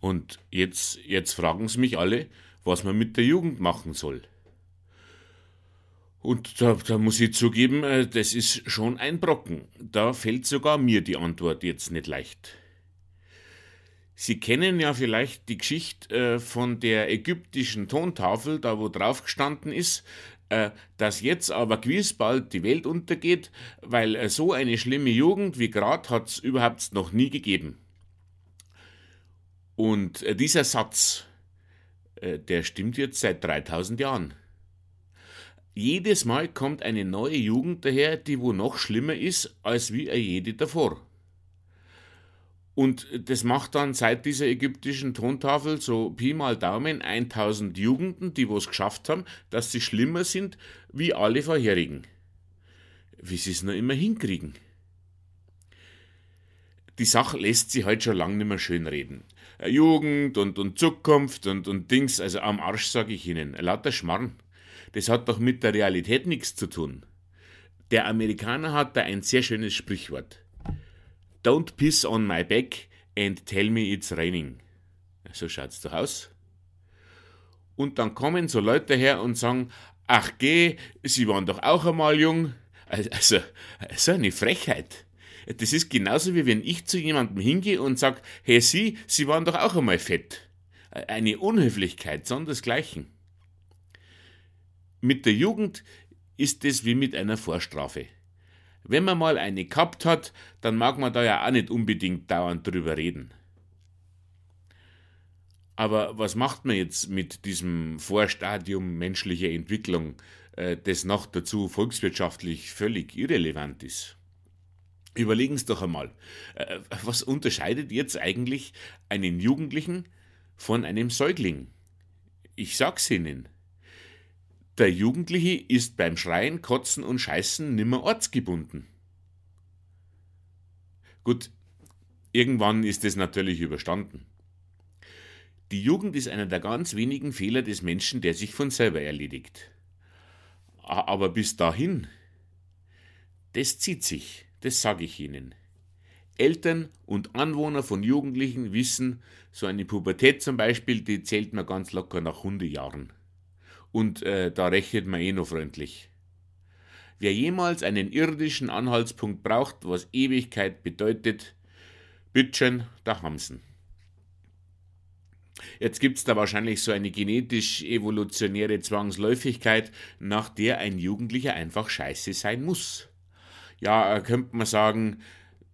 Und jetzt, jetzt fragen sie mich alle, was man mit der Jugend machen soll. Und da, da muss ich zugeben, äh, das ist schon ein Brocken. Da fällt sogar mir die Antwort jetzt nicht leicht. Sie kennen ja vielleicht die Geschichte äh, von der ägyptischen Tontafel, da wo drauf gestanden ist, äh, dass jetzt aber gewiss bald die Welt untergeht, weil so eine schlimme Jugend wie grad hat's überhaupt noch nie gegeben. Und dieser Satz, der stimmt jetzt seit 3000 Jahren. Jedes Mal kommt eine neue Jugend daher, die wo noch schlimmer ist als wie jede davor. Und das macht dann seit dieser ägyptischen Tontafel so Pi mal Daumen 1000 Jugenden, die wo es geschafft haben, dass sie schlimmer sind wie alle vorherigen. Wie sie es noch immer hinkriegen. Die Sache lässt sich heute schon lange nicht mehr schönreden. Jugend und, und Zukunft und, und Dings, also am Arsch sage ich Ihnen, lauter Schmarrn das hat doch mit der Realität nichts zu tun. Der Amerikaner hat da ein sehr schönes Sprichwort. Don't piss on my back and tell me it's raining. So schaut's doch aus. Und dann kommen so Leute her und sagen, ach geh, sie waren doch auch einmal jung. Also, so eine Frechheit. Das ist genauso wie wenn ich zu jemandem hingehe und sage, hey Sie, Sie waren doch auch einmal fett. Eine Unhöflichkeit, sondersgleichen. Mit der Jugend ist es wie mit einer Vorstrafe. Wenn man mal eine gehabt hat, dann mag man da ja auch nicht unbedingt dauernd drüber reden. Aber was macht man jetzt mit diesem Vorstadium menschlicher Entwicklung, äh, das noch dazu volkswirtschaftlich völlig irrelevant ist? Überlegen Sie doch einmal, äh, was unterscheidet jetzt eigentlich einen Jugendlichen von einem Säugling? Ich sag's Ihnen. Der Jugendliche ist beim Schreien, Kotzen und Scheißen nimmer ortsgebunden. Gut, irgendwann ist es natürlich überstanden. Die Jugend ist einer der ganz wenigen Fehler des Menschen, der sich von selber erledigt. Aber bis dahin, das zieht sich, das sage ich Ihnen. Eltern und Anwohner von Jugendlichen wissen, so eine Pubertät zum Beispiel, die zählt man ganz locker nach Hundejahren und äh, da rechnet man eh noch freundlich. Wer jemals einen irdischen Anhaltspunkt braucht, was Ewigkeit bedeutet, bitteschön, da haben's Jetzt gibt's da wahrscheinlich so eine genetisch-evolutionäre Zwangsläufigkeit, nach der ein Jugendlicher einfach scheiße sein muss. Ja, könnte man sagen,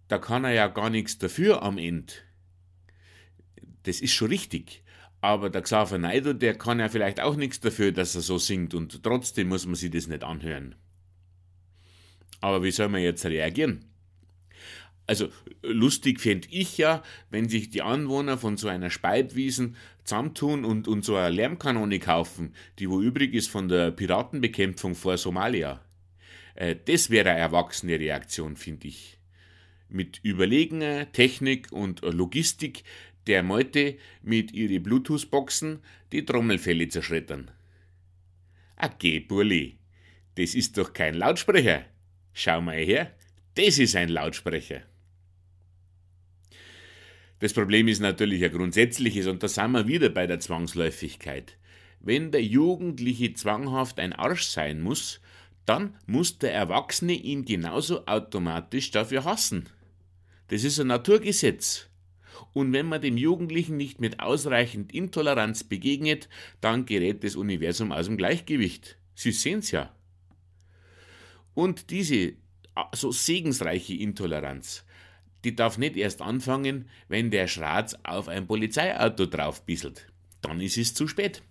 da kann er ja gar nichts dafür am Ende. Das ist schon richtig. Aber der Xaver Naido, der kann ja vielleicht auch nichts dafür, dass er so singt und trotzdem muss man sich das nicht anhören. Aber wie soll man jetzt reagieren? Also lustig fände ich ja, wenn sich die Anwohner von so einer Speibwiesen zusammentun und, und so eine Lärmkanone kaufen, die wo übrig ist von der Piratenbekämpfung vor Somalia. Äh, das wäre eine erwachsene Reaktion, finde ich. Mit überlegener Technik und Logistik der Meute mit ihre Bluetooth-Boxen die Trommelfälle zerschreddern. Okay, Burli, das ist doch kein Lautsprecher. Schau mal her, das ist ein Lautsprecher. Das Problem ist natürlich ein grundsätzliches und da sind wir wieder bei der Zwangsläufigkeit. Wenn der Jugendliche zwanghaft ein Arsch sein muss, dann muss der Erwachsene ihn genauso automatisch dafür hassen. Das ist ein Naturgesetz. Und wenn man dem Jugendlichen nicht mit ausreichend Intoleranz begegnet, dann gerät das Universum aus dem Gleichgewicht. Sie sehen's ja. Und diese so segensreiche Intoleranz, die darf nicht erst anfangen, wenn der Schratz auf ein Polizeiauto draufbisselt. Dann ist es zu spät.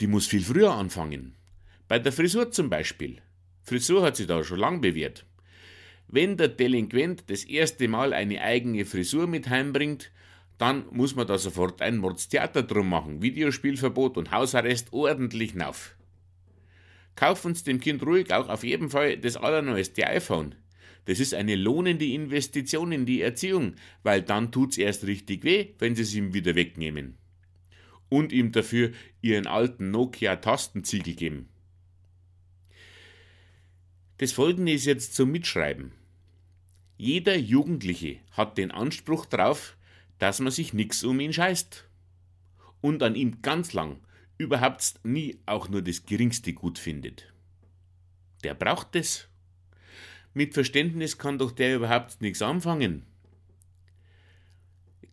Die muss viel früher anfangen. Bei der Frisur zum Beispiel. Frisur hat sich da schon lang bewährt. Wenn der Delinquent das erste Mal eine eigene Frisur mit heimbringt, dann muss man da sofort ein Mordstheater drum machen, Videospielverbot und Hausarrest ordentlich nauf. Kaufen Sie dem Kind ruhig auch auf jeden Fall das allerneueste iPhone. Das ist eine lohnende Investition in die Erziehung, weil dann tut's erst richtig weh, wenn Sie es ihm wieder wegnehmen. Und ihm dafür Ihren alten Nokia-Tastenziegel geben. Das folgende ist jetzt zum Mitschreiben. Jeder Jugendliche hat den Anspruch darauf, dass man sich nix um ihn scheißt. Und an ihm ganz lang überhaupt nie auch nur das geringste gut findet. Der braucht es. Mit Verständnis kann doch der überhaupt nichts anfangen.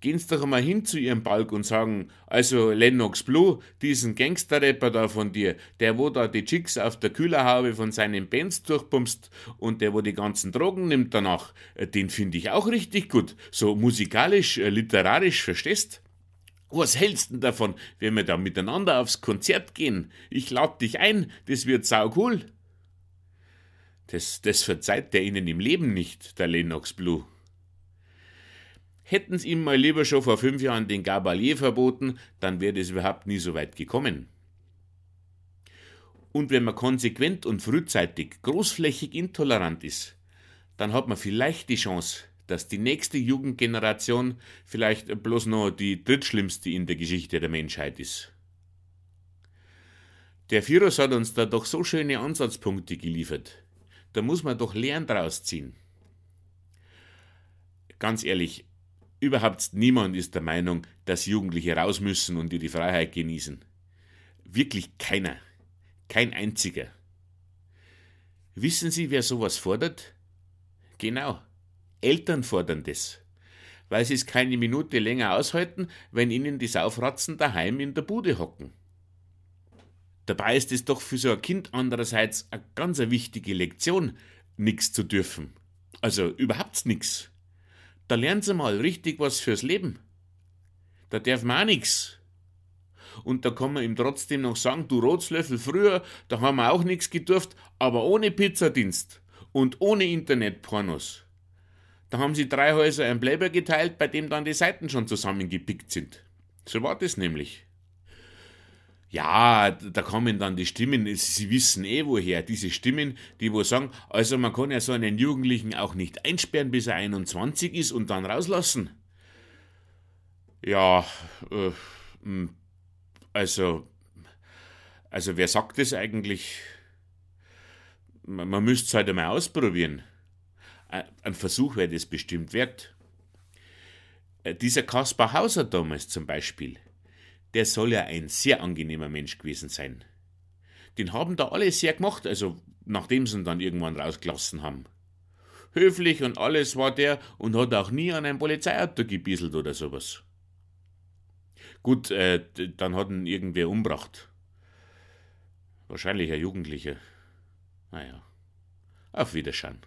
Gehen Sie doch einmal hin zu Ihrem Balk und sagen, also Lennox Blue, diesen Gangsterrapper da von dir, der wo da die Chicks auf der Kühlerhaube von seinen Bands durchpumpst und der wo die ganzen Drogen nimmt danach, äh, den finde ich auch richtig gut. So musikalisch, äh, literarisch, verstehst? Was hältst denn davon, wenn wir da miteinander aufs Konzert gehen? Ich lad dich ein, das wird sau cool. Das, das verzeiht der Ihnen im Leben nicht, der Lennox Blue. Hätten's ihm mal lieber schon vor fünf Jahren den Gabalier verboten, dann wäre es überhaupt nie so weit gekommen. Und wenn man konsequent und frühzeitig großflächig intolerant ist, dann hat man vielleicht die Chance, dass die nächste Jugendgeneration vielleicht bloß noch die drittschlimmste in der Geschichte der Menschheit ist. Der Virus hat uns da doch so schöne Ansatzpunkte geliefert. Da muss man doch Lehren draus ziehen. Ganz ehrlich, Überhaupt niemand ist der Meinung, dass Jugendliche raus müssen und ihre Freiheit genießen. Wirklich keiner. Kein einziger. Wissen Sie, wer sowas fordert? Genau. Eltern fordern das. Weil sie es keine Minute länger aushalten, wenn ihnen die Saufratzen daheim in der Bude hocken. Dabei ist es doch für so ein Kind andererseits eine ganz wichtige Lektion, nichts zu dürfen. Also überhaupt nichts. Da lernen sie mal richtig was fürs Leben. Da darf man auch nichts. Und da kann man ihm trotzdem noch sagen, du Rotslöffel, früher, da haben wir auch nichts gedurft, aber ohne Pizzadienst und ohne Internetpornos. Da haben sie drei Häuser ein Bleiber geteilt, bei dem dann die Seiten schon zusammengepickt sind. So war das nämlich. Ja, da kommen dann die Stimmen, Sie wissen eh woher, diese Stimmen, die wo sagen, also man kann ja so einen Jugendlichen auch nicht einsperren, bis er 21 ist und dann rauslassen. Ja, äh, also, also wer sagt das eigentlich? Man, man müsste es halt einmal ausprobieren. Ein Versuch wäre das bestimmt wert. Äh, dieser Kaspar Hauser damals zum Beispiel, der soll ja ein sehr angenehmer Mensch gewesen sein. Den haben da alle sehr gemacht, also nachdem sie ihn dann irgendwann rausgelassen haben. Höflich und alles war der und hat auch nie an ein Polizeiauto gebieselt oder sowas. Gut, äh, dann hat ihn irgendwer umbracht. Wahrscheinlich ein Jugendlicher. Naja, auf Wiederschauen.